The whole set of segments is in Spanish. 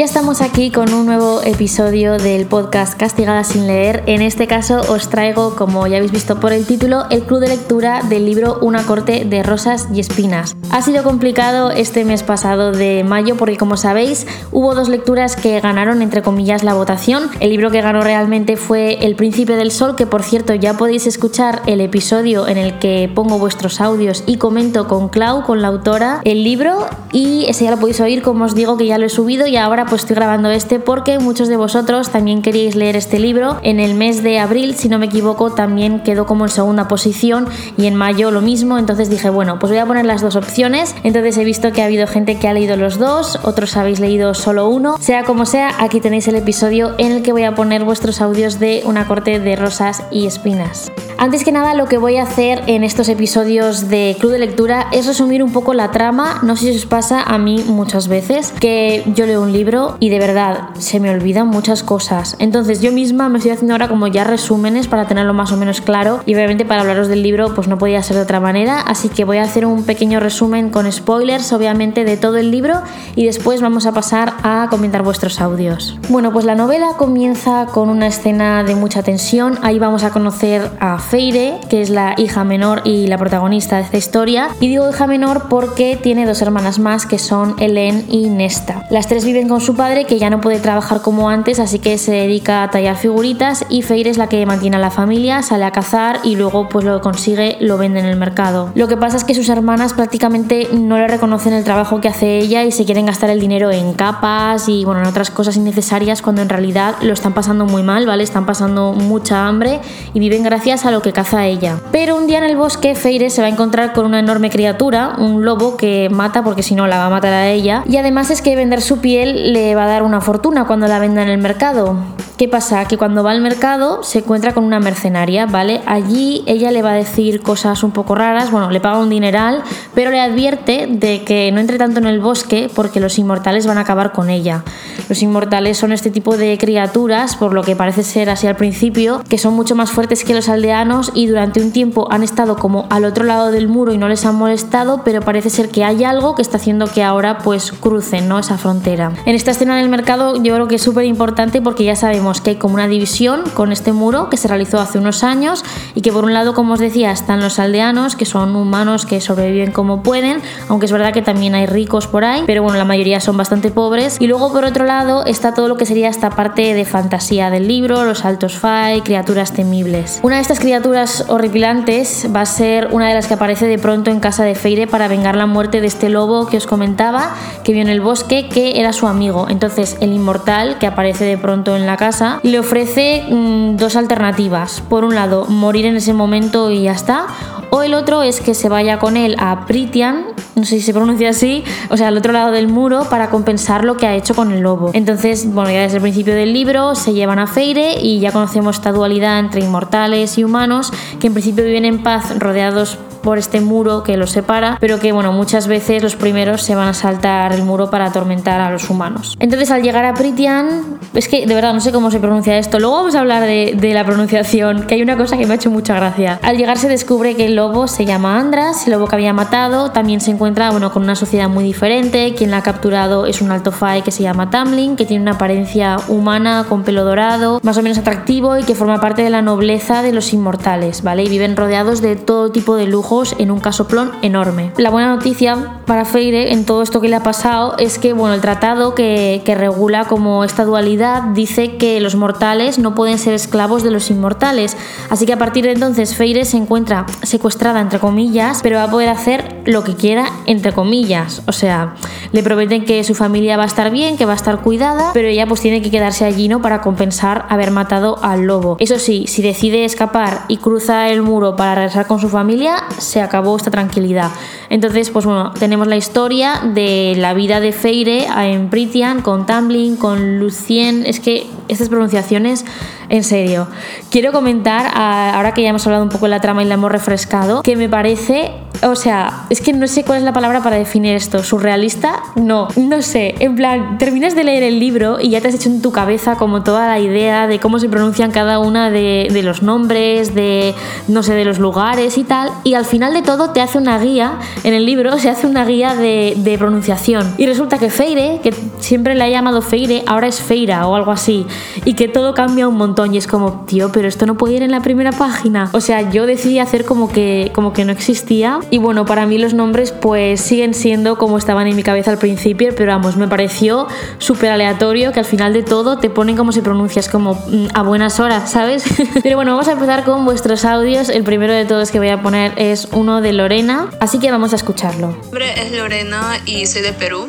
Ya estamos aquí con un nuevo episodio del podcast Castigada sin leer. En este caso os traigo, como ya habéis visto por el título, el club de lectura del libro Una corte de rosas y espinas. Ha sido complicado este mes pasado de mayo porque como sabéis hubo dos lecturas que ganaron entre comillas la votación. El libro que ganó realmente fue El Príncipe del Sol, que por cierto ya podéis escuchar el episodio en el que pongo vuestros audios y comento con Clau, con la autora, el libro y ese ya lo podéis oír como os digo que ya lo he subido y ahora pues estoy grabando este porque muchos de vosotros también queríais leer este libro. En el mes de abril, si no me equivoco, también quedó como en segunda posición y en mayo lo mismo. Entonces dije, bueno, pues voy a poner las dos opciones. Entonces he visto que ha habido gente que ha leído los dos, otros habéis leído solo uno. Sea como sea, aquí tenéis el episodio en el que voy a poner vuestros audios de una corte de rosas y espinas. Antes que nada, lo que voy a hacer en estos episodios de Club de Lectura es resumir un poco la trama. No sé si os pasa a mí muchas veces que yo leo un libro y de verdad se me olvidan muchas cosas. Entonces yo misma me estoy haciendo ahora como ya resúmenes para tenerlo más o menos claro y obviamente para hablaros del libro pues no podía ser de otra manera, así que voy a hacer un pequeño resumen con spoilers obviamente de todo el libro y después vamos a pasar a comentar vuestros audios. Bueno, pues la novela comienza con una escena de mucha tensión, ahí vamos a conocer a Feire, que es la hija menor y la protagonista de esta historia, y digo hija menor porque tiene dos hermanas más que son Helen y Nesta. Las tres viven con su padre que ya no puede trabajar como antes, así que se dedica a tallar figuritas y Feire es la que mantiene a la familia, sale a cazar y luego pues lo consigue lo vende en el mercado. Lo que pasa es que sus hermanas prácticamente no le reconocen el trabajo que hace ella y se quieren gastar el dinero en capas y bueno, en otras cosas innecesarias cuando en realidad lo están pasando muy mal, ¿vale? Están pasando mucha hambre y viven gracias a lo que caza ella. Pero un día en el bosque Feire se va a encontrar con una enorme criatura, un lobo que mata porque si no la va a matar a ella y además es que vender su piel le va a dar una fortuna cuando la venda en el mercado. ¿Qué pasa? Que cuando va al mercado se encuentra con una mercenaria, ¿vale? Allí ella le va a decir cosas un poco raras, bueno, le paga un dineral, pero le advierte de que no entre tanto en el bosque porque los inmortales van a acabar con ella. Los inmortales son este tipo de criaturas, por lo que parece ser así al principio, que son mucho más fuertes que los aldeanos y durante un tiempo han estado como al otro lado del muro y no les han molestado, pero parece ser que hay algo que está haciendo que ahora pues crucen, ¿no? Esa frontera. En esta escena del mercado yo creo que es súper importante porque ya sabemos que hay como una división con este muro que se realizó hace unos años y que por un lado, como os decía, están los aldeanos, que son humanos que sobreviven como pueden, aunque es verdad que también hay ricos por ahí, pero bueno, la mayoría son bastante pobres. Y luego por otro lado está todo lo que sería esta parte de fantasía del libro, los altos fai, criaturas temibles. Una de estas criaturas horripilantes va a ser una de las que aparece de pronto en casa de Feire para vengar la muerte de este lobo que os comentaba, que vio en el bosque, que era su amigo. Entonces el inmortal que aparece de pronto en la casa le ofrece mm, dos alternativas. Por un lado, morir en ese momento y ya está. O el otro es que se vaya con él a Pritian, no sé si se pronuncia así, o sea, al otro lado del muro para compensar lo que ha hecho con el lobo. Entonces, bueno, ya desde el principio del libro se llevan a Feire y ya conocemos esta dualidad entre inmortales y humanos que en principio viven en paz rodeados por este muro que los separa, pero que bueno, muchas veces los primeros se van a saltar el muro para atormentar a los humanos. Entonces al llegar a Pritian, es que de verdad no sé cómo se pronuncia esto, luego vamos a hablar de, de la pronunciación, que hay una cosa que me ha hecho mucha gracia. Al llegar se descubre que el lobo se llama Andras, el lobo que había matado, también se encuentra bueno, con una sociedad muy diferente, quien la ha capturado es un alto fai que se llama Tamlin, que tiene una apariencia humana con pelo dorado, más o menos atractivo y que forma parte de la nobleza de los inmortales, ¿vale? Y viven rodeados de todo tipo de lujo en un casoplón enorme. La buena noticia para Feire en todo esto que le ha pasado es que bueno, el tratado que, que regula como esta dualidad dice que los mortales no pueden ser esclavos de los inmortales. Así que a partir de entonces Feire se encuentra secuestrada entre comillas, pero va a poder hacer lo que quiera entre comillas. O sea, le prometen que su familia va a estar bien, que va a estar cuidada, pero ella pues tiene que quedarse allí ¿no? para compensar haber matado al lobo. Eso sí, si decide escapar y cruza el muro para regresar con su familia, se acabó esta tranquilidad. Entonces, pues bueno, tenemos la historia de la vida de Feire en Pritian, con Tamlin, con Lucien. Es que estas pronunciaciones en serio. Quiero comentar, ahora que ya hemos hablado un poco de la trama y la hemos refrescado, que me parece, o sea, es que no sé cuál es la palabra para definir esto. ¿Surrealista? No, no sé. En plan, terminas de leer el libro y ya te has hecho en tu cabeza como toda la idea de cómo se pronuncian cada una de, los nombres, de, no sé, de los lugares y tal. Y al final de todo te hace una guía, en el libro se hace una guía de, de pronunciación. Y resulta que Feire, que siempre le ha llamado Feire, ahora es Feira o algo así. Y que todo cambia un montón. Y es como, tío, pero esto no puede ir en la primera página. O sea, yo decidí hacer como que, como que no existía. Y bueno, para mí los nombres pues siguen siendo como estaban en mi cabeza al principio, pero vamos, me pareció súper aleatorio que al final de todo te ponen como se pronuncia, es como mm, a buenas horas, ¿sabes? pero bueno, vamos a empezar con vuestros audios. El primero de todos que voy a poner es uno de Lorena, así que vamos a escucharlo. Mi nombre es Lorena y soy de Perú.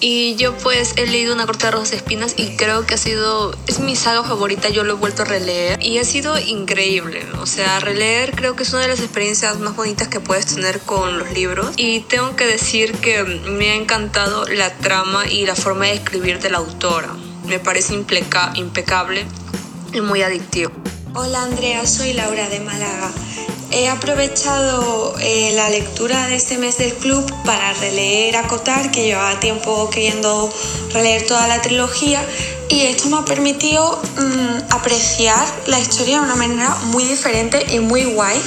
Y yo pues he leído Una corta de rosas espinas y creo que ha sido, es mi saga favorita, yo lo he vuelto a releer y ha sido increíble. O sea, releer creo que es una de las experiencias más bonitas que puedes tener con los libros. Y tengo que decir que me ha encantado la trama y la forma de escribir de la autora. Me parece impecable y muy adictivo. Hola Andrea, soy Laura de Málaga. He aprovechado eh, la lectura de este mes del club para releer Acotar, que llevaba tiempo queriendo releer toda la trilogía, y esto me ha permitido mm, apreciar la historia de una manera muy diferente y muy guay.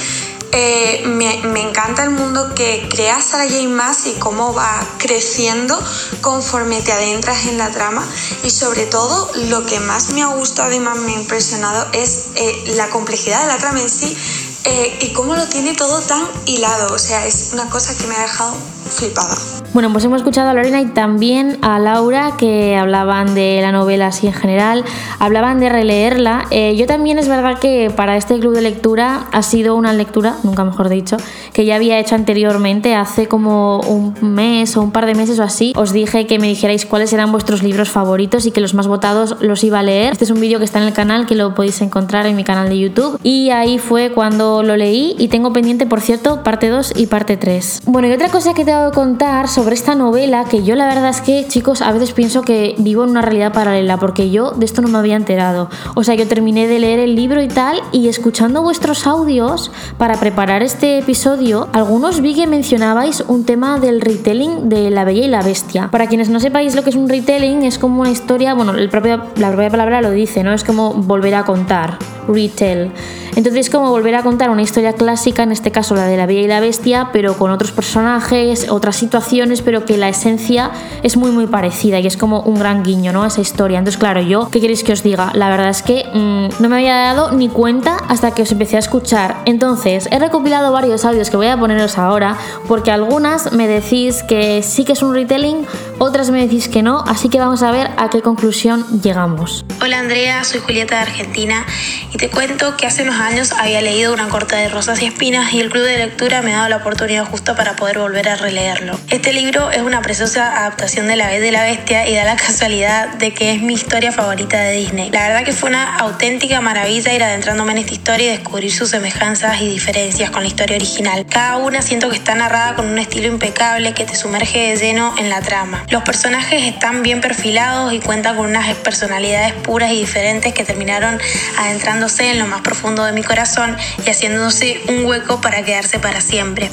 Eh, me, me, encanta el mundo que crea Sarah J. Maas y cómo va creciendo conforme te adentras en la trama y sobre todo lo que más me ha gustado y más me ha impresionado es eh, la complejidad de la trama en sí eh, y cómo lo tiene todo tan hilado. O sea, es una cosa que me ha dejado flipada. Bueno, pues hemos escuchado a Lorena y también a Laura que hablaban de la novela así en general, hablaban de releerla. Eh, yo también es verdad que para este club de lectura ha sido una lectura, nunca mejor dicho, que ya había hecho anteriormente, hace como un mes o un par de meses o así. Os dije que me dijerais cuáles eran vuestros libros favoritos y que los más votados los iba a leer. Este es un vídeo que está en el canal, que lo podéis encontrar en mi canal de YouTube. Y ahí fue cuando lo leí y tengo pendiente, por cierto, parte 2 y parte 3. Bueno, y otra cosa que tengo contar sobre esta novela que yo la verdad es que, chicos, a veces pienso que vivo en una realidad paralela porque yo de esto no me había enterado. O sea, yo terminé de leer el libro y tal y escuchando vuestros audios para preparar este episodio, algunos vi que mencionabais un tema del retelling de La Bella y la Bestia. Para quienes no sepáis lo que es un retelling, es como una historia, bueno, el propio, la propia palabra lo dice, ¿no? Es como volver a contar, retell. Entonces es como volver a contar una historia clásica, en este caso la de La Bella y la Bestia, pero con otros personajes, otras situaciones, pero que la esencia es muy muy parecida y es como un gran guiño, ¿no? A esa historia. Entonces, claro, yo, ¿qué queréis que os diga? La verdad es que mm, no me había dado ni cuenta hasta que os empecé a escuchar. Entonces, he recopilado varios audios que voy a poneros ahora, porque algunas me decís que sí que es un retelling, otras me decís que no, así que vamos a ver a qué conclusión llegamos. Hola Andrea, soy Julieta de Argentina y te cuento que hace unos había leído Una corta de rosas y espinas y el club de lectura me ha dado la oportunidad justa para poder volver a releerlo. Este libro es una preciosa adaptación de La Vez de la Bestia y da la casualidad de que es mi historia favorita de Disney. La verdad que fue una auténtica maravilla ir adentrándome en esta historia y descubrir sus semejanzas y diferencias con la historia original. Cada una siento que está narrada con un estilo impecable que te sumerge de lleno en la trama. Los personajes están bien perfilados y cuentan con unas personalidades puras y diferentes que terminaron adentrándose en lo más profundo de mi corazón y haciéndose un hueco para quedarse para siempre.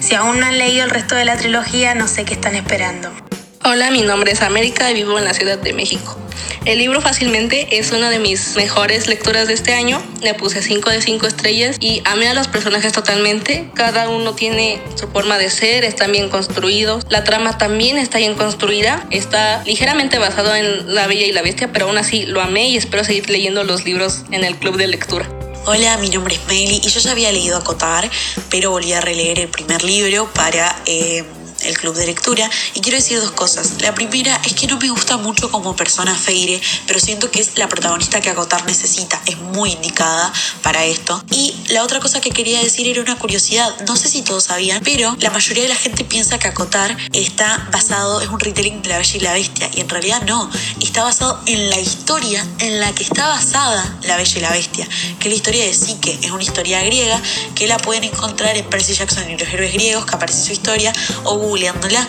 Si aún no han leído el resto de la trilogía, no sé qué están esperando. Hola, mi nombre es América y vivo en la Ciudad de México. El libro fácilmente es una de mis mejores lecturas de este año. Le puse 5 de 5 estrellas y amé a los personajes totalmente. Cada uno tiene su forma de ser, están bien construidos. La trama también está bien construida. Está ligeramente basado en La Bella y la Bestia, pero aún así lo amé y espero seguir leyendo los libros en el club de lectura. Hola, mi nombre es Meli y yo ya había leído Acotar, pero volví a releer el primer libro para eh, el club de lectura y quiero decir dos cosas. La primera es que no me gusta mucho como persona Feire, pero siento que es la protagonista que Acotar necesita, es muy indicada para esto. Y la otra cosa que quería decir era una curiosidad, no sé si todos sabían, pero la mayoría de la gente piensa que Acotar está basado, es un retelling de La Bella y la Bestia, y en realidad no, está basado en la historia en la que está basada La Bella y la Bestia, que es la historia de Psique, es una historia griega que la pueden encontrar en Percy Jackson y los héroes griegos, que aparece su historia, o googleándola,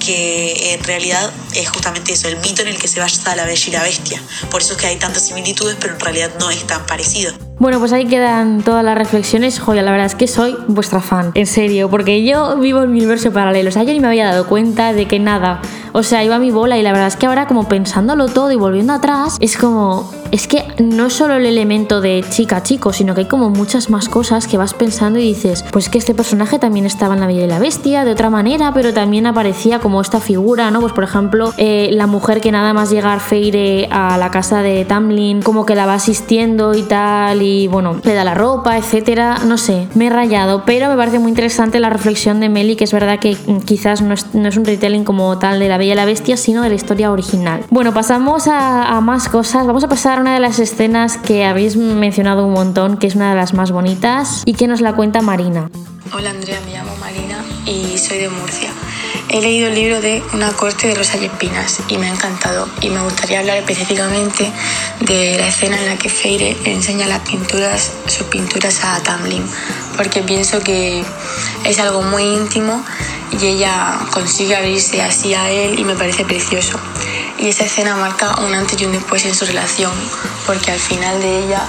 que en realidad es justamente eso, el mito en el que se basa la bella y la bestia. Por eso es que hay tantas similitudes, pero en realidad no es tan parecido. Bueno, pues ahí quedan todas las reflexiones. Joya, la verdad es que soy vuestra fan, en serio, porque yo vivo en mi universo paralelo. O sea, yo ni me había dado cuenta de que nada. O sea, iba a mi bola y la verdad es que ahora como pensándolo todo y volviendo atrás, es como es que no es solo el elemento de chica chico, sino que hay como muchas más cosas que vas pensando y dices, pues que este personaje también estaba en La Bella y la Bestia de otra manera, pero también aparecía como esta figura, ¿no? Pues por ejemplo, eh, la mujer que nada más llegar Feire a la casa de Tamlin, como que la va asistiendo y tal, y bueno, le da la ropa, etcétera, no sé, me he rayado, pero me parece muy interesante la reflexión de Meli, que es verdad que quizás no es, un retelling como tal de La Bella y la Bestia, sino de la historia original. Bueno, pasamos a, a más cosas, vamos a pasar una de las escenas que habéis mencionado un montón, que es una de las más bonitas y que nos la cuenta Marina. Hola Andrea, me llamo Marina y soy de Murcia. He leído el libro de Una corte de rosas y espinas y me ha encantado y me gustaría hablar específicamente de la escena en la que Feire enseña las pinturas, sus pinturas a Tamlin, porque pienso que es algo muy íntimo y ella consigue abrirse así a él y me parece precioso y esa escena marca un antes y un después en su relación, porque al final de ella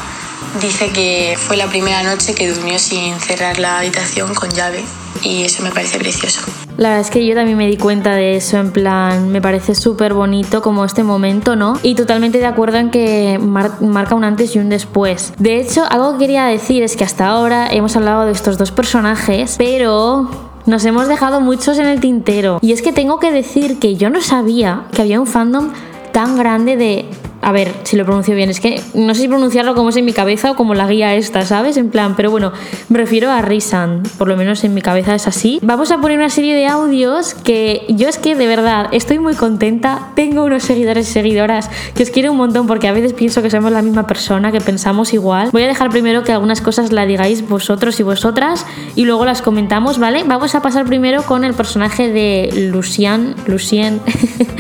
dice que fue la primera noche que durmió sin cerrar la habitación con llave y eso me parece precioso. La verdad es que yo también me di cuenta de eso, en plan, me parece súper bonito como este momento, ¿no? Y totalmente de acuerdo en que marca un antes y un después. De hecho, algo que quería decir es que hasta ahora hemos hablado de estos dos personajes, pero nos hemos dejado muchos en el tintero. Y es que tengo que decir que yo no sabía que había un fandom tan grande de a ver si lo pronuncio bien, es que no sé si pronunciarlo como es en mi cabeza o como la guía esta, ¿sabes? En plan, pero bueno, me refiero a Risan, por lo menos en mi cabeza es así. Vamos a poner una serie de audios que yo es que de verdad estoy muy contenta, tengo unos seguidores y seguidoras que os quiero un montón porque a veces pienso que somos la misma persona, que pensamos igual. Voy a dejar primero que algunas cosas la digáis vosotros y vosotras y luego las comentamos, ¿vale? Vamos a pasar primero con el personaje de Lucian, Lucien.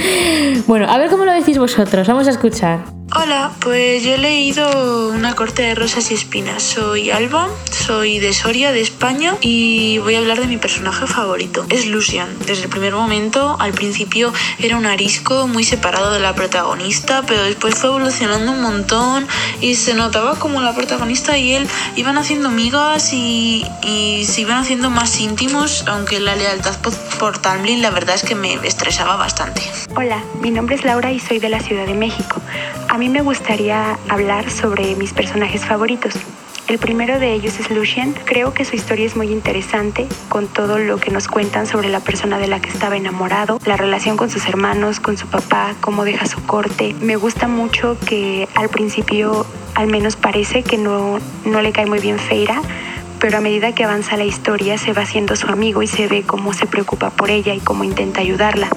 bueno, a ver cómo lo decís vosotros, vamos a escuchar. Tuhan. Hola, pues yo he leído Una corte de rosas y espinas. Soy Alba, soy de Soria, de España, y voy a hablar de mi personaje favorito. Es Lucian. Desde el primer momento, al principio era un arisco muy separado de la protagonista, pero después fue evolucionando un montón y se notaba como la protagonista y él iban haciendo amigas y, se iban haciendo más íntimos, aunque la lealtad por, por Tamlin la verdad es que me estresaba bastante. Hola, mi nombre es Laura y soy de la Ciudad de México. Mí me gustaría hablar sobre mis personajes favoritos. El primero de ellos es Lucien. Creo que su historia es muy interesante con todo lo que nos cuentan sobre la persona de la que estaba enamorado, la relación con sus hermanos, con su papá, cómo deja su corte. Me gusta mucho que al principio al menos parece que no, no le cae muy bien Feira, pero a medida que avanza la historia se va haciendo su amigo y se ve cómo se preocupa por ella y cómo intenta ayudarla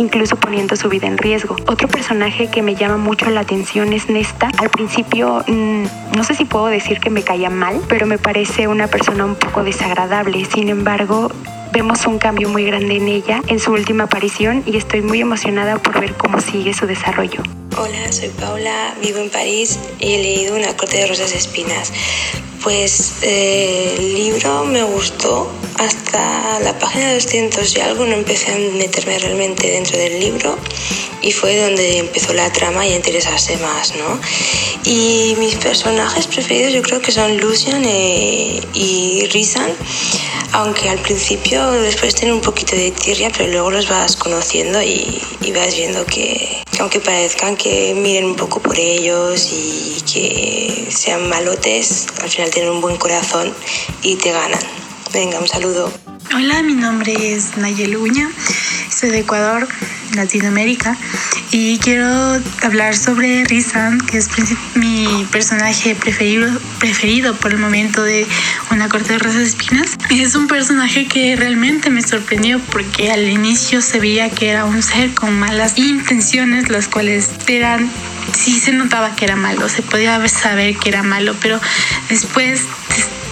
incluso poniendo su vida en riesgo. Otro personaje que me llama mucho la atención es Nesta. Al principio mm, no sé si puedo decir que me caía mal, pero me parece una persona un poco desagradable. Sin embargo, vemos un cambio muy grande en ella en su última aparición y estoy muy emocionada por ver cómo sigue su desarrollo. Hola, soy Paula, vivo en París y he leído Una corte de rosas espinas. Pues eh, el libro me gustó hasta la página 200 y algo, no empecé a meterme realmente dentro del libro y fue donde empezó la trama y a interesarse más, ¿no? Y mis personajes preferidos yo creo que son Lucian eh, y Rizan, aunque al principio después tienen un poquito de tirria, pero luego los vas conociendo y, y vas viendo que, aunque parezcan que miren un poco por ellos y que sean malotes, al final tener un buen corazón y te ganan. Venga, un saludo. Hola, mi nombre es Nayel Uña, soy de Ecuador, Latinoamérica, y quiero hablar sobre Rizan, que es mi personaje preferido, preferido por el momento de Una corte de rosas espinas. Es un personaje que realmente me sorprendió porque al inicio se veía que era un ser con malas intenciones, las cuales eran sí se notaba que era malo, se podía saber que era malo, pero después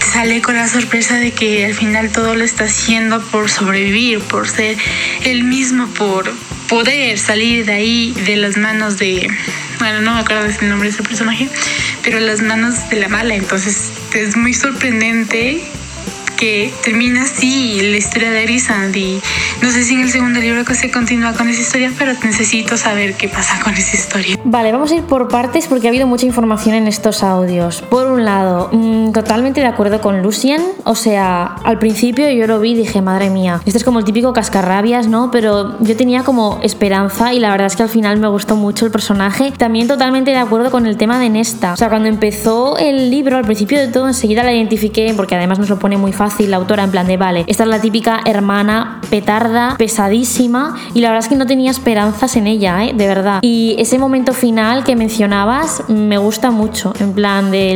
sale con la sorpresa de que al final todo lo está haciendo por sobrevivir, por ser él mismo, por poder salir de ahí, de las manos de, bueno, no me acuerdo el nombre de ese personaje, pero las manos de la mala. Entonces es muy sorprendente que termina así la historia de Arisand y No sé si en el segundo libro que se continúa con esa historia, pero necesito saber qué pasa con esa historia. Vale, vamos a ir por partes porque ha habido mucha información en estos audios. Por un lado, mmm, totalmente de acuerdo con Lucien. O sea, al principio yo lo vi y dije, madre mía, este es como el típico cascarrabias, ¿no? Pero yo tenía como esperanza y la verdad es que al final me gustó mucho el personaje. También totalmente de acuerdo con el tema de Nesta. O sea, cuando empezó el libro, al principio de todo, enseguida la identifiqué porque además nos lo pone muy fácil la autora en plan de, vale, esta es la típica hermana petarda, pesadísima y la verdad es que no tenía esperanzas en ella, ¿eh? De verdad. Y ese momento final que mencionabas me gusta mucho, en plan de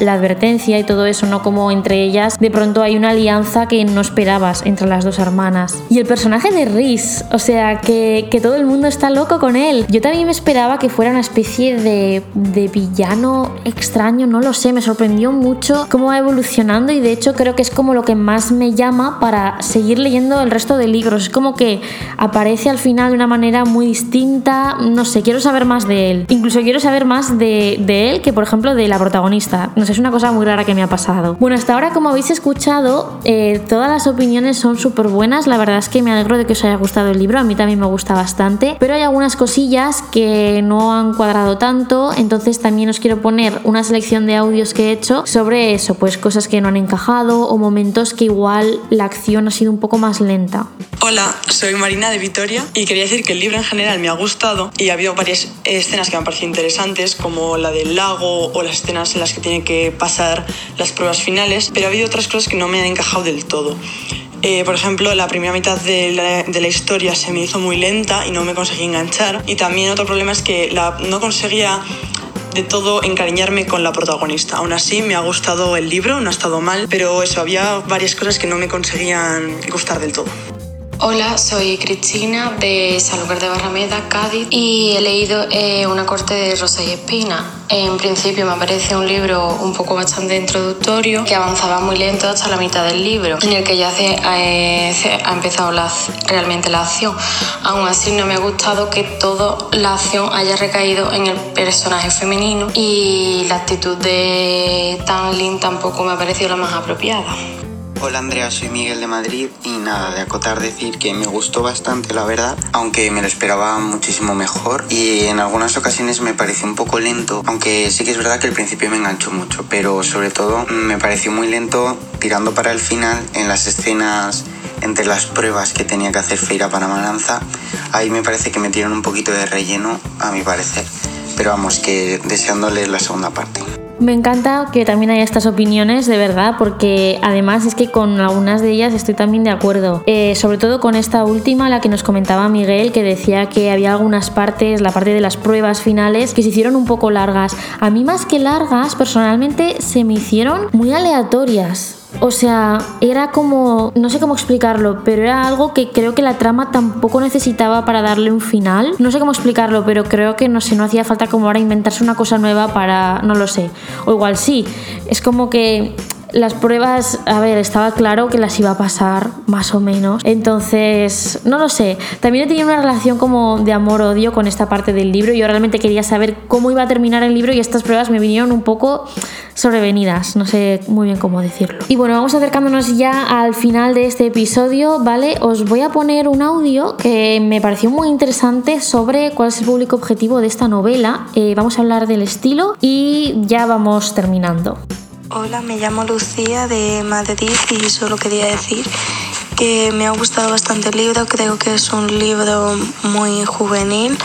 la, advertencia y todo eso, ¿no? Como entre ellas de pronto hay una alianza que no esperabas entre las dos hermanas. Y el personaje de Rhys, o sea, que, que todo el mundo está loco con él. Yo también me esperaba que fuera una especie de, de villano extraño, no lo sé, me sorprendió mucho cómo va evolucionando y de hecho creo que es como lo que más me llama para seguir leyendo el resto de libros. Es como que aparece al final de una manera muy distinta, no sé, quiero saber más de él. Incluso quiero saber más de, de él que, por ejemplo, de la protagonista. No sé, es una cosa muy rara que me ha pasado. Bueno, hasta ahora, como habéis escuchado, eh, todas las opiniones son súper buenas. La verdad es que me alegro de que os haya gustado el libro. A mí también me gusta bastante. Pero hay algunas cosillas que no han cuadrado tanto. Entonces también os quiero poner una selección de audios que he hecho sobre eso. Pues cosas que no han encajado o momentos que igual la acción ha sido un poco más lenta. Hola, soy Marina de Vitoria y quería decir que el libro en general me ha gustado y ha habido varias escenas que me han parecido interesantes, como la del lago o las escenas en las que tiene que pasar las pruebas finales, pero ha habido otras cosas que no me han encajado del todo. Eh, por ejemplo, la primera mitad de la, de historia se me hizo muy lenta y no me conseguí enganchar. Y también otro problema es que no conseguía de todo encariñarme con la protagonista. Aún así, me ha gustado el libro, no ha estado mal, pero eso, había varias cosas que no me conseguían gustar del todo. Hola, soy Cristina de Sanlúcar de Barrameda, Cádiz, y he leído eh, Una corte de rosa y espina. En principio me parece un libro un poco bastante introductorio, que avanzaba muy lento hasta la mitad del libro, en el que ya se, eh, se ha empezado la, realmente la acción. Aún así no me ha gustado que toda la acción haya recaído en el personaje femenino y la actitud de Tan Lin tampoco me ha parecido la más apropiada. Hola Andrea, soy Miguel de Madrid y nada, de acotar decir que me gustó bastante la verdad, aunque me lo esperaba muchísimo mejor y en algunas ocasiones me pareció un poco lento, aunque sí que es verdad que al principio me enganchó mucho, pero sobre todo me pareció muy lento tirando para el final en las escenas entre las pruebas que tenía que hacer Feira para Maranza, ahí me parece que metieron un poquito de relleno a mi parecer, pero vamos, que deseando leer la segunda parte. Me encanta que también haya estas opiniones, de verdad, porque además es que con algunas de ellas estoy también de acuerdo. Eh, sobre todo con esta última, la que nos comentaba Miguel, que decía que había algunas partes, la parte de las pruebas finales, que se hicieron un poco largas. A mí más que largas, personalmente, se me hicieron muy aleatorias. O sea, era como, no sé cómo explicarlo, pero era algo que creo que la trama tampoco necesitaba para darle un final. No sé cómo explicarlo, pero creo que no sé, no hacía falta como ahora inventarse una cosa nueva para, no lo sé. O igual sí, es como que las pruebas, a ver, estaba claro que las iba a pasar, más o menos. Entonces, no lo sé. También he tenido una relación como de amor-odio con esta parte del libro. Yo realmente quería saber cómo iba a terminar el libro y estas pruebas me vinieron un poco sobrevenidas. No sé muy bien cómo decirlo. Y bueno, vamos acercándonos ya al final de este episodio, ¿vale? Os voy a poner un audio que me pareció muy interesante sobre cuál es el público objetivo de esta novela. Eh, vamos a hablar del estilo y ya vamos terminando. Hola, me llamo Lucía de Madrid y solo quería decir que me ha gustado bastante el libro, creo que es un libro muy juvenil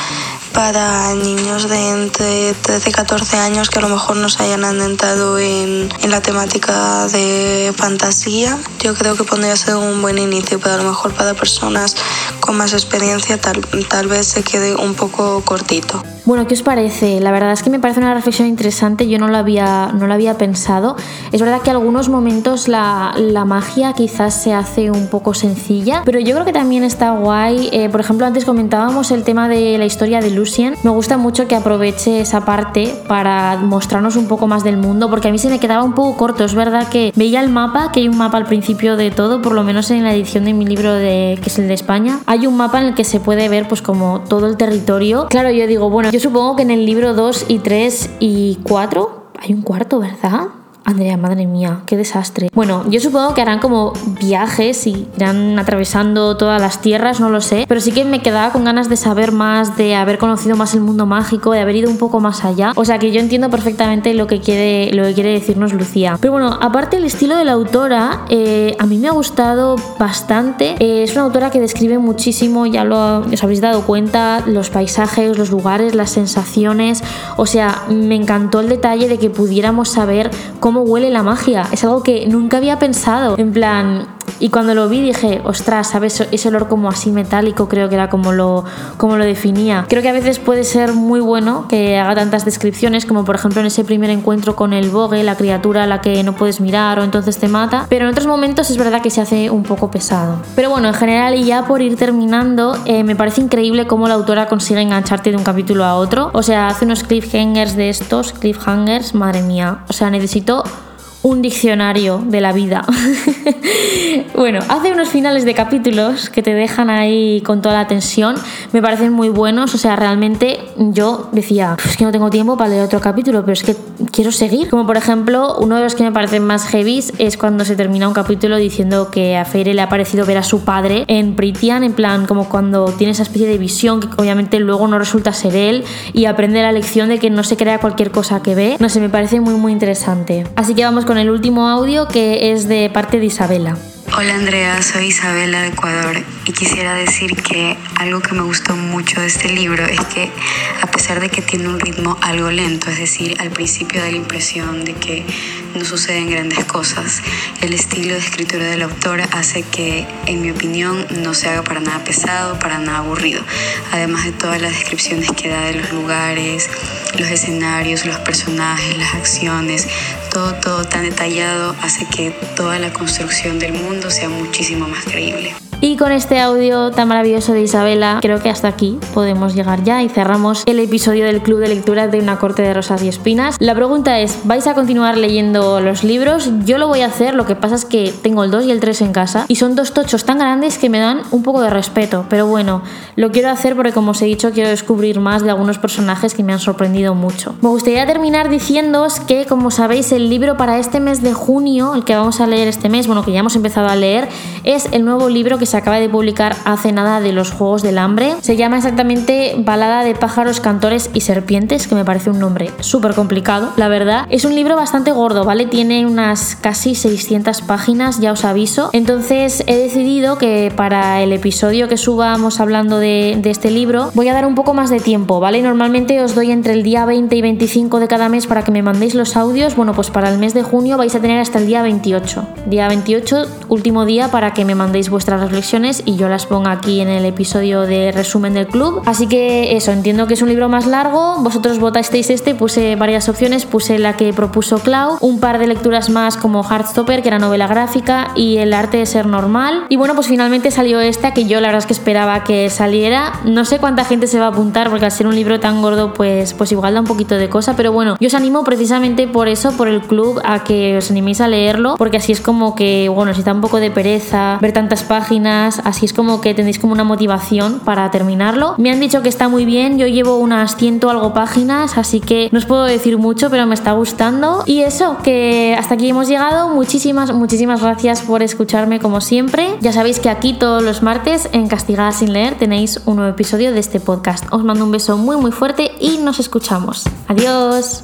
para niños de entre 13 y 14 años que a lo mejor no se hayan adentrado en, en, la temática de fantasía. Yo creo que podría ser un buen inicio, pero a lo mejor para personas con más experiencia tal, tal vez se quede un poco cortito. Bueno, ¿qué os parece? La verdad es que me parece una reflexión interesante, yo no lo había, no lo había pensado. Es verdad que algunos momentos la, la magia quizás se hace un poco sencilla, pero yo creo que también está guay. Eh, por ejemplo, antes comentábamos el tema de la historia de Lucien. Me gusta mucho que aproveche esa parte para mostrarnos un poco más del mundo, porque a mí se me quedaba un poco corto. Es verdad que veía el mapa, que hay un mapa al principio de todo, por lo menos en la edición de mi libro de, que es el de España. Hay un mapa en el que se puede ver pues como todo el territorio. Claro, yo digo, bueno, yo supongo que en el libro 2 y 3 y 4 hay un cuarto, ¿verdad? Andrea, madre mía, qué desastre. Bueno, yo supongo que harán como viajes y irán atravesando todas las tierras, no lo sé. Pero sí que me quedaba con ganas de saber más, de haber conocido más el mundo mágico, de haber ido un poco más allá. O sea que yo entiendo perfectamente lo que quiere, lo que quiere decirnos Lucía. Pero bueno, aparte el estilo de la autora, eh, a mí me ha gustado bastante. Eh, es una autora que describe muchísimo, ya lo os habéis dado cuenta, los paisajes, los lugares, las sensaciones. O sea, me encantó el detalle de que pudiéramos saber cómo huele la magia. Es algo que nunca había pensado. En plan, y cuando lo vi dije, ostras, ¿sabes? Ese olor como así metálico creo que era como lo, como lo definía. Creo que a veces puede ser muy bueno que haga tantas descripciones como por ejemplo en ese primer encuentro con el bogue, la criatura a la que no puedes mirar o entonces te mata. Pero en otros momentos es verdad que se hace un poco pesado. Pero bueno, en general y ya por ir terminando, eh, me parece increíble cómo la autora consigue engancharte de un capítulo a otro. O sea, hace unos cliffhangers de estos, cliffhangers, madre mía. O sea, necesito un diccionario de la vida. bueno, hace unos finales de capítulos que te dejan ahí con toda la tensión, me parecen muy buenos, o sea, realmente yo decía, es que no tengo tiempo para leer otro capítulo, pero es que quiero seguir. Como por ejemplo, uno de los que me parecen más heavy es cuando se termina un capítulo diciendo que a Feire le ha parecido ver a su padre en Pritian, en plan como cuando tiene esa especie de visión que obviamente luego no resulta ser él y aprende la lección de que no se crea cualquier cosa que ve. No sé, me parece muy muy interesante. Así que vamos con el último audio que es de parte de Isabela. Hola Andrea, soy Isabela de Ecuador y quisiera decir que algo que me gustó mucho de este libro es que a pesar de que tiene un ritmo algo lento, es decir, al principio da la impresión de que no suceden grandes cosas, el estilo de escritura del autor hace que, en mi opinión, no se haga para nada pesado, para nada aburrido, además de todas las descripciones que da de los lugares, los escenarios, los personajes, las acciones, todo, todo tan detallado hace que toda la construcción del mundo sea muchísimo más creíble. Y con este audio tan maravilloso de Isabela, creo que hasta aquí podemos llegar ya y cerramos el episodio del Club de Lectura de Una Corte de Rosas y Espinas. La pregunta es, ¿vais a continuar leyendo los libros? Yo lo voy a hacer, lo que pasa es que tengo el 2 y el 3 en casa y son dos tochos tan grandes que me dan un poco de respeto, pero bueno, lo quiero hacer porque como os he dicho quiero descubrir más de algunos personajes que me han sorprendido mucho. Me gustaría terminar diciéndoos que como sabéis el libro para este mes de junio, el que vamos a leer este mes, bueno que ya hemos empezado a leer, es el nuevo libro que se acaba de publicar hace nada de los Juegos del Hambre. Se llama exactamente Balada de pájaros, cantores y serpientes, que me parece un nombre súper complicado, la verdad. Es un libro bastante gordo, ¿vale? Tiene unas casi 600 páginas, ya os aviso. Entonces he decidido que para el episodio que subamos hablando de, de este libro, voy a dar un poco más de tiempo, ¿vale? Normalmente os doy entre el día 20 y 25 de cada mes para que me mandéis los audios. Bueno, pues para el mes de junio vais a tener hasta el día 28. Día 28, último día para que me mandéis vuestras reflexiones y yo las pongo aquí en el episodio de resumen del club. Así que eso, entiendo que es un libro más largo. Vosotros votasteis este, puse varias opciones, puse la que propuso Clau, un par de lecturas más como Heartstopper, que era novela gráfica, y El arte de ser normal. Y bueno, pues finalmente salió esta que yo la verdad es que esperaba que saliera. No sé cuánta gente se va a apuntar porque al ser un libro tan gordo, pues, pues igual da un poquito de cosa, pero bueno, yo os animo precisamente por eso, por el club, a que os animéis a leerlo, porque así es como que, bueno, si está un poco de pereza ver tantas páginas, así es como que tenéis como una motivación para terminarlo. Me han dicho que está muy bien, yo llevo unas ciento algo páginas, así que no os puedo decir mucho, pero me está gustando. Y eso, que hasta aquí hemos llegado. Muchísimas, muchísimas gracias por escucharme como siempre. Ya sabéis que aquí todos los martes en Castigada sin leer tenéis un nuevo episodio de este podcast. Os mando un beso muy muy fuerte y nos escuchamos. Adiós.